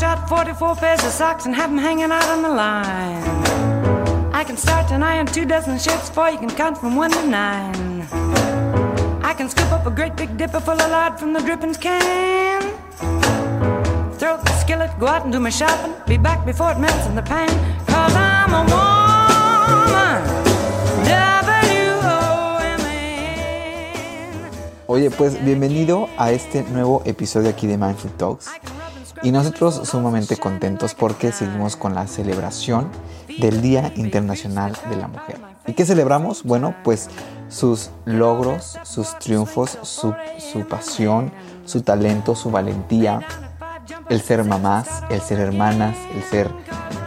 Wash out 44 pairs of socks and have them hanging out on the line. I can start an iron two dozen shirts before you can count from one to nine. I can scoop up a great big dipper full of lard from the drippings can. Throw the skillet, go out and do my shopping. Be back before it melts in the pan. Cause I'm a. W-O-M-A-N. Oye, pues bienvenido a este nuevo episodio aquí de Mindful Talks. Y nosotros sumamente contentos porque seguimos con la celebración del Día Internacional de la Mujer. ¿Y qué celebramos? Bueno, pues sus logros, sus triunfos, su, su pasión, su talento, su valentía, el ser mamás, el ser hermanas, el ser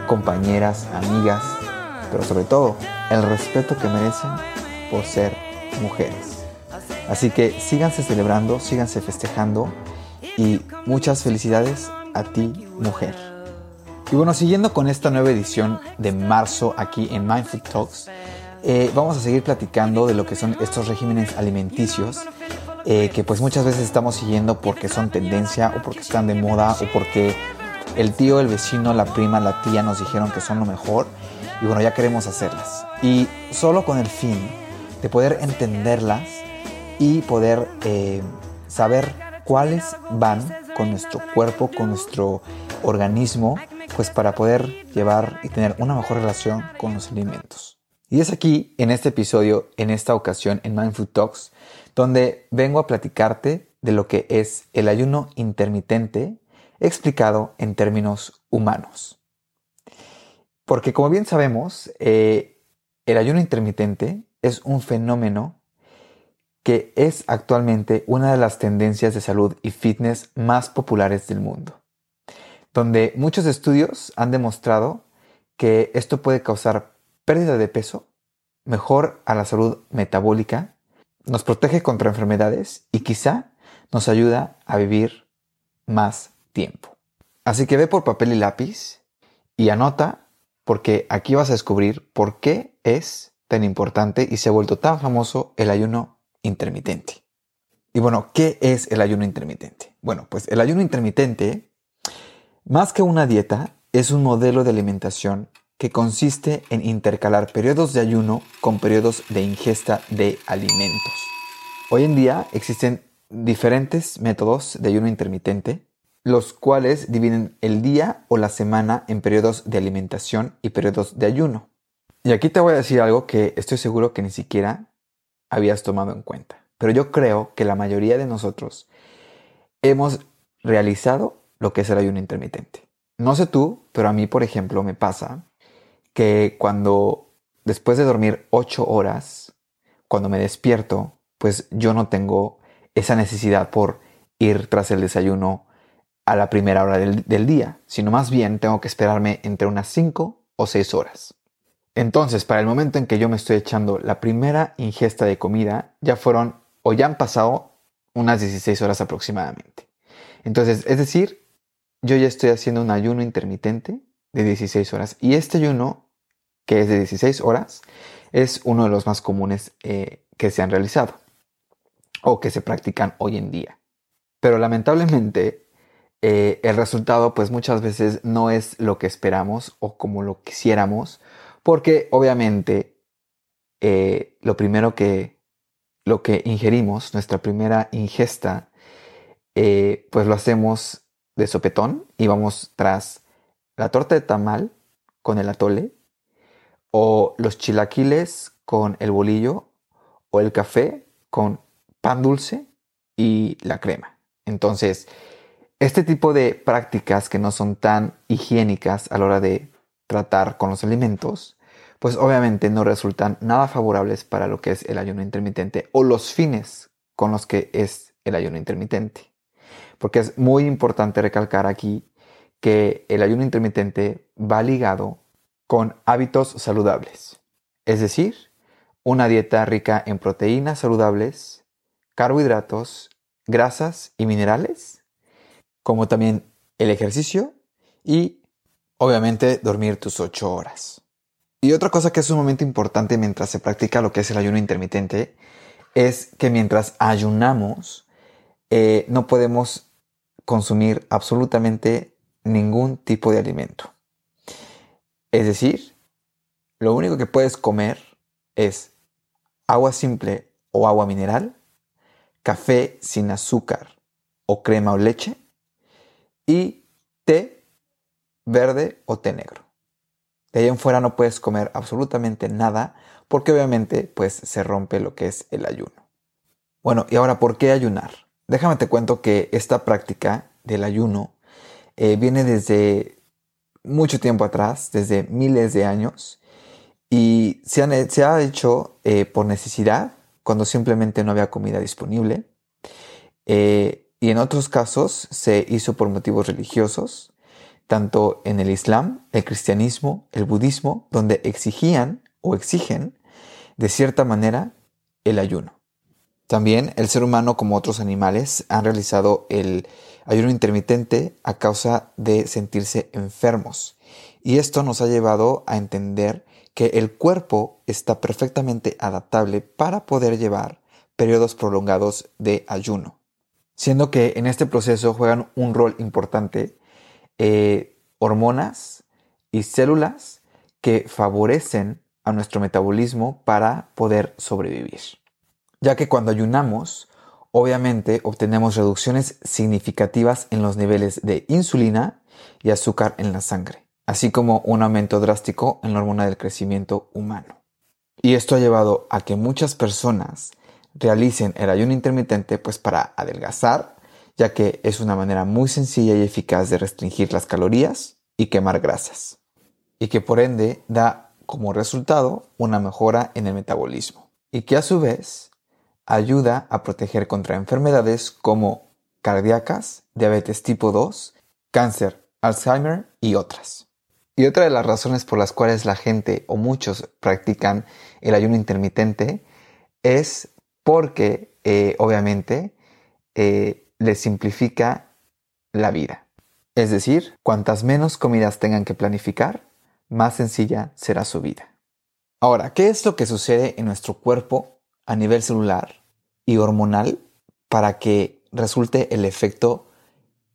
compañeras, amigas, pero sobre todo el respeto que merecen por ser mujeres. Así que síganse celebrando, síganse festejando y muchas felicidades a ti, mujer. Y bueno, siguiendo con esta nueva edición de marzo aquí en Mindful Talks, eh, vamos a seguir platicando de lo que son estos regímenes alimenticios eh, que pues muchas veces estamos siguiendo porque son tendencia o porque están de moda o porque el tío, el vecino, la prima, la tía nos dijeron que son lo mejor y bueno, ya queremos hacerlas. Y solo con el fin de poder entenderlas y poder eh, saber cuáles van con nuestro cuerpo, con nuestro organismo, pues para poder llevar y tener una mejor relación con los alimentos. Y es aquí, en este episodio, en esta ocasión, en Mindful Talks, donde vengo a platicarte de lo que es el ayuno intermitente explicado en términos humanos. Porque como bien sabemos, eh, el ayuno intermitente es un fenómeno que es actualmente una de las tendencias de salud y fitness más populares del mundo, donde muchos estudios han demostrado que esto puede causar pérdida de peso, mejor a la salud metabólica, nos protege contra enfermedades y quizá nos ayuda a vivir más tiempo. Así que ve por papel y lápiz y anota porque aquí vas a descubrir por qué es tan importante y se ha vuelto tan famoso el ayuno intermitente. Y bueno, ¿qué es el ayuno intermitente? Bueno, pues el ayuno intermitente, más que una dieta, es un modelo de alimentación que consiste en intercalar periodos de ayuno con periodos de ingesta de alimentos. Hoy en día existen diferentes métodos de ayuno intermitente, los cuales dividen el día o la semana en periodos de alimentación y periodos de ayuno. Y aquí te voy a decir algo que estoy seguro que ni siquiera habías tomado en cuenta. Pero yo creo que la mayoría de nosotros hemos realizado lo que es el ayuno intermitente. No sé tú, pero a mí, por ejemplo, me pasa que cuando después de dormir 8 horas, cuando me despierto, pues yo no tengo esa necesidad por ir tras el desayuno a la primera hora del, día, sino más bien tengo que esperarme entre unas 5 o 6 horas. Entonces, para el momento en que yo me estoy echando la primera ingesta de comida, ya fueron o ya han pasado unas 16 horas aproximadamente. Entonces, es decir, yo ya estoy haciendo un ayuno intermitente de 16 horas. Y este ayuno, que es de 16 horas, es uno de los más comunes eh, que se han realizado o que se practican hoy en día. Pero lamentablemente, eh, el resultado pues muchas veces no es lo que esperamos o como lo quisiéramos porque obviamente eh, lo primero que lo que ingerimos, nuestra primera ingesta, eh, pues lo hacemos de sopetón y vamos tras la torta de tamal con el atole o los chilaquiles con el bolillo o el café con pan dulce y la crema. Entonces, este tipo de prácticas que no son tan higiénicas a la hora de tratar con los alimentos, pues obviamente no resultan nada favorables para lo que es el ayuno intermitente o los fines con los que es el ayuno intermitente. Porque es muy importante recalcar aquí que el ayuno intermitente va ligado con hábitos saludables. Es decir, una dieta rica en proteínas saludables, carbohidratos, grasas y minerales, como también el ejercicio y obviamente dormir tus 8 horas. Y otra cosa que es sumamente importante mientras se practica lo que es el ayuno intermitente es que mientras ayunamos eh, no podemos consumir absolutamente ningún tipo de alimento. Es decir, lo único que puedes comer es agua simple o agua mineral, café sin azúcar o crema o leche y té verde o té negro. De ahí en fuera no puedes comer absolutamente nada porque obviamente pues se rompe lo que es el ayuno. Bueno, y ahora, ¿por qué ayunar? Déjame te cuento que esta práctica del ayuno eh, viene desde mucho tiempo atrás, desde miles de años, y se, ha hecho eh, por necesidad, cuando simplemente no había comida disponible, eh, y en otros casos se hizo por motivos religiosos, tanto en el Islam, el cristianismo, el budismo, donde exigían o exigen de cierta manera el ayuno. También el ser humano, como otros animales, han realizado el ayuno intermitente a causa de sentirse enfermos. Y esto nos ha llevado a entender que el cuerpo está perfectamente adaptable para poder llevar periodos prolongados de ayuno. Siendo que en este proceso juegan un rol importante eh, hormonas y células que favorecen a nuestro metabolismo para poder sobrevivir ya que cuando ayunamos, obviamente obtenemos reducciones significativas en los niveles de insulina y azúcar en la sangre, así como un aumento drástico en la hormona del crecimiento humano. Y esto ha llevado a que muchas personas realicen el ayuno intermitente pues para adelgazar, ya que es una manera muy sencilla y eficaz de restringir las calorías y quemar grasas, y que por ende da como resultado una mejora en el metabolismo, y que a su vez ayuda a proteger contra enfermedades como cardíacas, diabetes tipo 2, cáncer, Alzheimer y otras. Y otra de las razones por las cuales la gente o muchos practican el ayuno intermitente es porque eh, obviamente eh, les simplifica la vida. Es decir, cuantas menos comidas tengan que planificar, más sencilla será su vida. Ahora, ¿qué es lo que sucede en nuestro cuerpo a nivel celular y hormonal para que resulte el efecto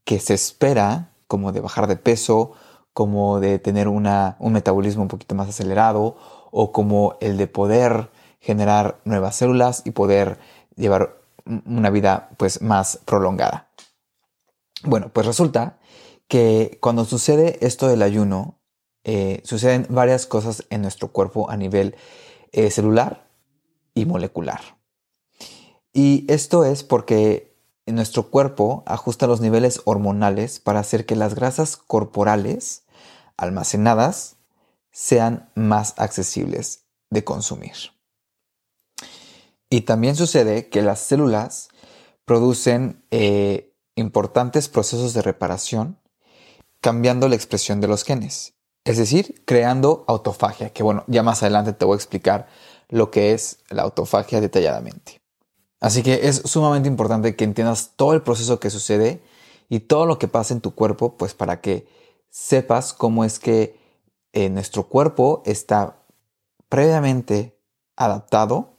que se espera, como de bajar de peso, como de tener una, un metabolismo un poquito más acelerado, o como el de poder generar nuevas células y poder llevar una vida pues más prolongada. Bueno, pues resulta que cuando sucede esto del ayuno, eh, suceden varias cosas en nuestro cuerpo a nivel eh, celular y molecular. Y esto es porque nuestro cuerpo ajusta los niveles hormonales para hacer que las grasas corporales almacenadas sean más accesibles de consumir. Y también sucede que las células producen eh, importantes procesos de reparación cambiando la expresión de los genes, es decir, creando autofagia, que bueno, ya más adelante te voy a explicar lo que es la autofagia detalladamente. Así que es sumamente importante que entiendas todo el proceso que sucede y todo lo que pasa en tu cuerpo, pues para que sepas cómo es que eh, nuestro cuerpo está previamente adaptado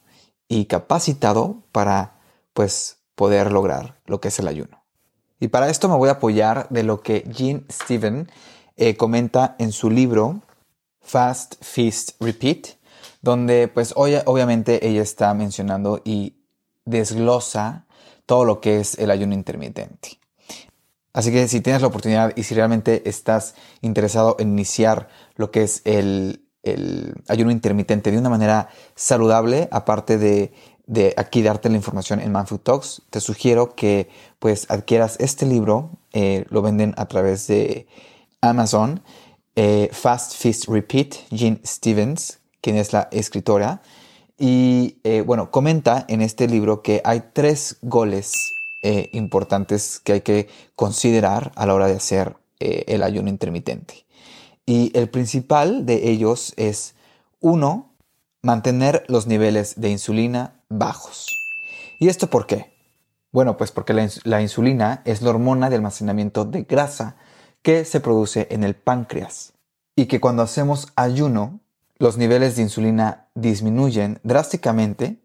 y capacitado para pues poder lograr lo que es el ayuno. Y para esto me voy a apoyar de lo que Jean Steven eh, comenta en su libro Fast Feast Repeat, donde pues hoy, obviamente ella está mencionando y desglosa todo lo que es el ayuno intermitente. Así que si tienes la oportunidad y si realmente estás interesado en iniciar lo que es el, ayuno intermitente de una manera saludable, aparte de, aquí darte la información en Manfood Talks, te sugiero que pues adquieras este libro, eh, lo venden a través de Amazon, eh, Fast Feast Repeat, Gene Stevens, quien es la escritora, y eh, bueno, comenta en este libro que hay tres goles importantes que hay que considerar a la hora de hacer el ayuno intermitente. Y el principal de ellos es, uno, mantener los niveles de insulina bajos. ¿Y esto por qué? Bueno, pues porque la, insulina es la hormona de almacenamiento de grasa que se produce en el páncreas y que cuando hacemos ayuno los niveles de insulina disminuyen drásticamente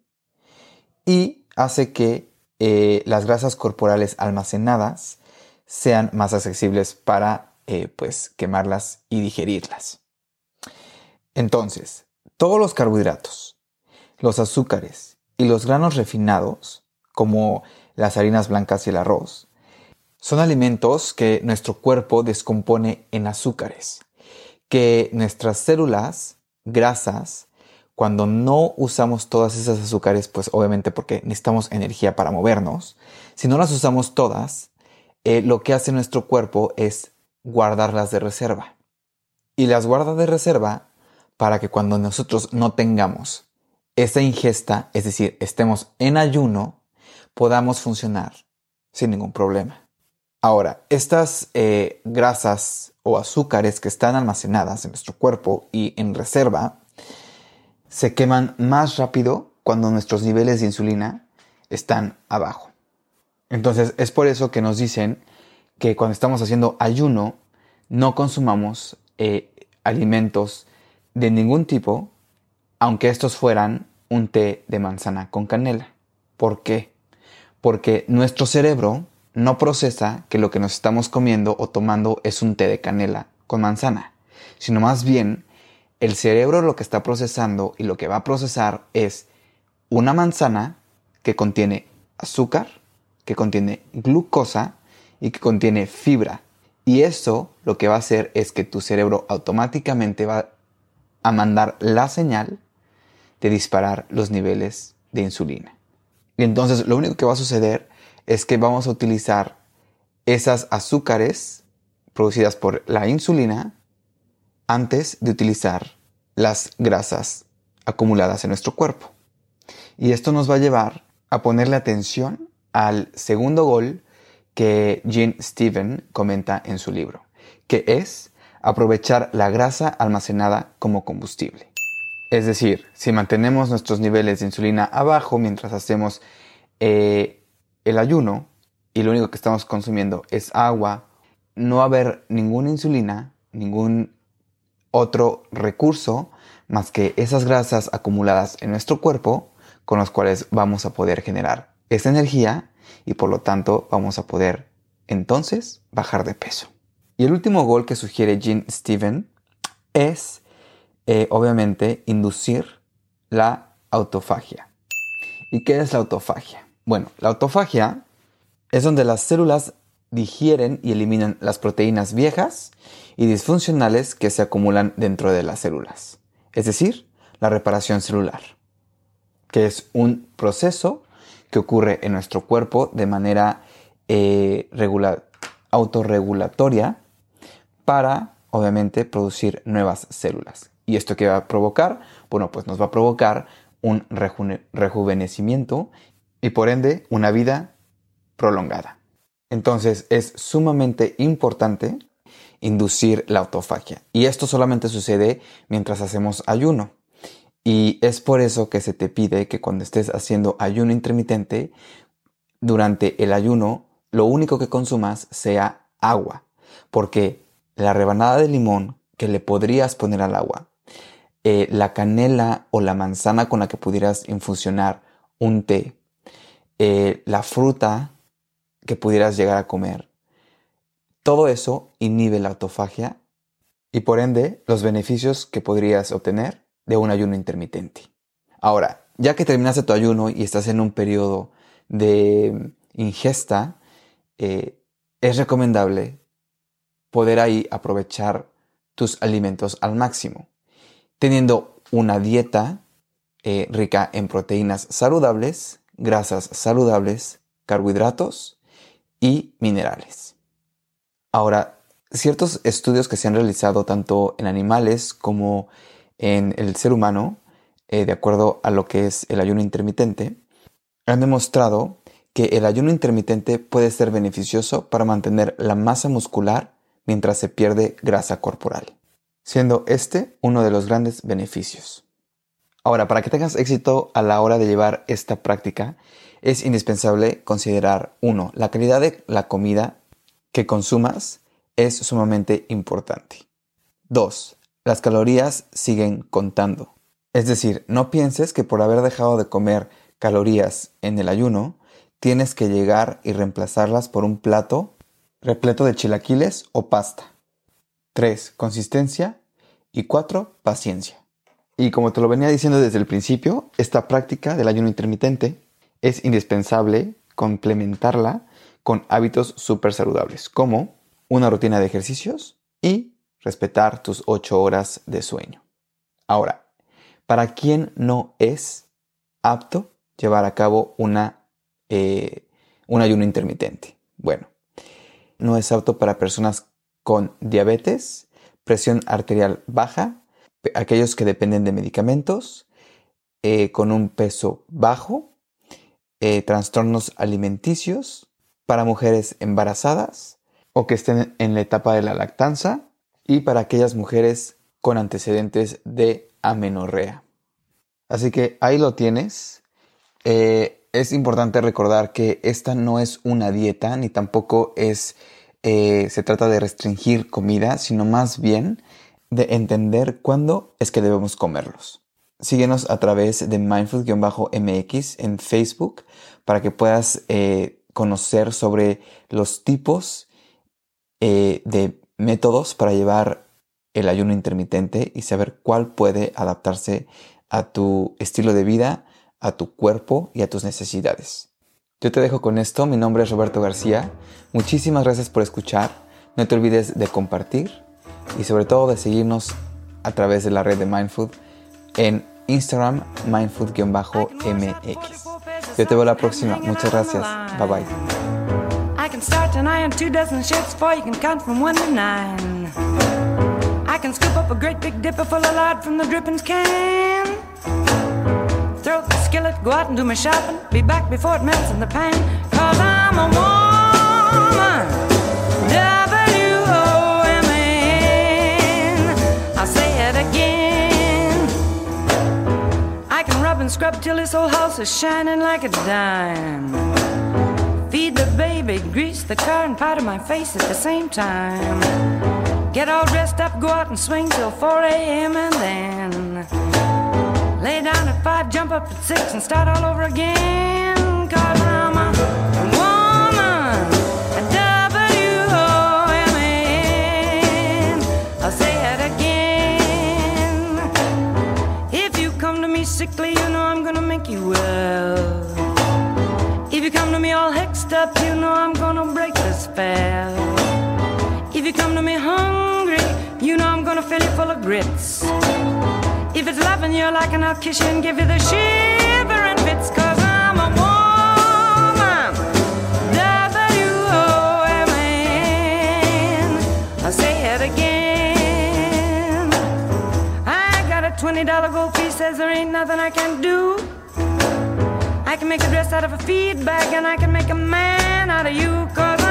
y hace que eh, las grasas corporales almacenadas sean más accesibles para eh, pues quemarlas y digerirlas. Entonces, todos los carbohidratos, los azúcares y los granos refinados, como las harinas blancas y el arroz, son alimentos que nuestro cuerpo descompone en azúcares, que nuestras células grasas, cuando no usamos todas esas azúcares, pues obviamente porque necesitamos energía para movernos, si no las usamos todas, eh, lo que hace nuestro cuerpo es guardarlas de reserva. Y las guarda de reserva para que cuando nosotros no tengamos esa ingesta, es decir, estemos en ayuno, podamos funcionar sin ningún problema. Ahora, estas eh, grasas o azúcares que están almacenadas en nuestro cuerpo y en reserva se queman más rápido cuando nuestros niveles de insulina están abajo. Entonces es por eso que nos dicen que cuando estamos haciendo ayuno no consumamos eh, alimentos de ningún tipo, aunque estos fueran un té de manzana con canela. ¿Por qué? Porque nuestro cerebro no procesa que lo que nos estamos comiendo o tomando es un té de canela con manzana, sino más bien el cerebro lo que está procesando y lo que va a procesar es una manzana que contiene azúcar, que contiene glucosa y que contiene fibra. Y eso lo que va a hacer es que tu cerebro automáticamente va a mandar la señal de disparar los niveles de insulina. Y entonces lo único que va a suceder es que vamos a utilizar esas azúcares producidas por la insulina antes de utilizar las grasas acumuladas en nuestro cuerpo. Y esto nos va a llevar a ponerle atención al segundo gol que Jean Steven comenta en su libro, que es aprovechar la grasa almacenada como combustible. Es decir, si mantenemos nuestros niveles de insulina abajo mientras hacemos eh, el ayuno y lo único que estamos consumiendo es agua, no va a haber ninguna insulina, ningún otro recurso más que esas grasas acumuladas en nuestro cuerpo con los cuales vamos a poder generar esa energía y por lo tanto vamos a poder entonces bajar de peso. Y el último gol que sugiere Jean Steven es eh, obviamente inducir la autofagia. ¿Y qué es la autofagia? Bueno, la autofagia es donde las células digieren y eliminan las proteínas viejas y disfuncionales que se acumulan dentro de las células. Es decir, la reparación celular, que es un proceso que ocurre en nuestro cuerpo de manera eh, autorregulatoria para, obviamente, producir nuevas células. ¿Y esto qué va a provocar? Bueno, pues nos va a provocar un rejuvenecimiento y por ende una vida prolongada. Entonces es sumamente importante inducir la autofagia. Y esto solamente sucede mientras hacemos ayuno. Y es por eso que se te pide que cuando estés haciendo ayuno intermitente, durante el ayuno, lo único que consumas sea agua. Porque la rebanada de limón que le podrías poner al agua, eh, la canela o la manzana con la que pudieras infusionar un té, eh, la fruta que pudieras llegar a comer. Todo eso inhibe la autofagia y por ende los beneficios que podrías obtener de un ayuno intermitente. Ahora, ya que terminaste tu ayuno y estás en un periodo de ingesta, eh, es recomendable poder ahí aprovechar tus alimentos al máximo, teniendo una dieta eh, rica en proteínas saludables, grasas saludables, carbohidratos y minerales. Ahora, ciertos estudios que se han realizado tanto en animales como en el ser humano, eh, de acuerdo a lo que es el ayuno intermitente, han demostrado que el ayuno intermitente puede ser beneficioso para mantener la masa muscular mientras se pierde grasa corporal, siendo este uno de los grandes beneficios. Ahora, para que tengas éxito a la hora de llevar esta práctica, es indispensable considerar, uno, la calidad de la comida que consumas es sumamente importante. 2. Las calorías siguen contando. Es decir, no pienses que por haber dejado de comer calorías en el ayuno, tienes que llegar y reemplazarlas por un plato repleto de chilaquiles o pasta. 3. Consistencia. Y 4. Paciencia. Y como te lo venía diciendo desde el principio, esta práctica del ayuno intermitente es indispensable complementarla con hábitos súper saludables, como una rutina de ejercicios y respetar tus 8 horas de sueño. Ahora, ¿para quién no es apto llevar a cabo una, eh, un ayuno intermitente? Bueno, no es apto para personas con diabetes, presión arterial baja, aquellos que dependen de medicamentos, eh, con un peso bajo, eh, trastornos alimenticios, para mujeres embarazadas o que estén en la etapa de la lactanza y para aquellas mujeres con antecedentes de amenorrea. Así que ahí lo tienes. Eh, es importante recordar que esta no es una dieta ni tampoco es se trata de restringir comida, sino más bien de entender cuándo es que debemos comerlos. Síguenos a través de mindful-mx en Facebook para que puedas eh, conocer sobre los tipos eh, de métodos para llevar el ayuno intermitente y saber cuál puede adaptarse a tu estilo de vida, a tu cuerpo y a tus necesidades. Yo te dejo con esto, mi nombre es Roberto García, muchísimas gracias por escuchar, no te olvides de compartir y sobre todo de seguirnos a través de la red de Mindfood en Instagram mindfood-mx. Yo te veo la próxima. Muchas gracias. Bye bye. Can start tonight on two dozen shirts for you can count from one to nine. I can scoop up a great big dipper full of lard from the drippings can. Throw the skillet, go out and do my shopping. Be back before it melts in the pan. Cause I'm a woman. W-O-M-A-N. I'll say it again. I can rub and scrub till this whole house is shining like a dime. Feed the baby, grease the car, and powder my face at the same time. Get all dressed up, go out and swing till 4 a.m. and then lay down at 5, jump up at 6, and start all over again. Cause come to me hungry, you know I'm gonna fill you full of grits. If it's loving you like, and I'll kiss you and give you the shiver and cause I'm a woman. W-O-M-A-N. I'll say it again. I got a $20 gold piece says there ain't nothing I can do. I can make a dress out of a feed bag and I can make a man out of you. Cause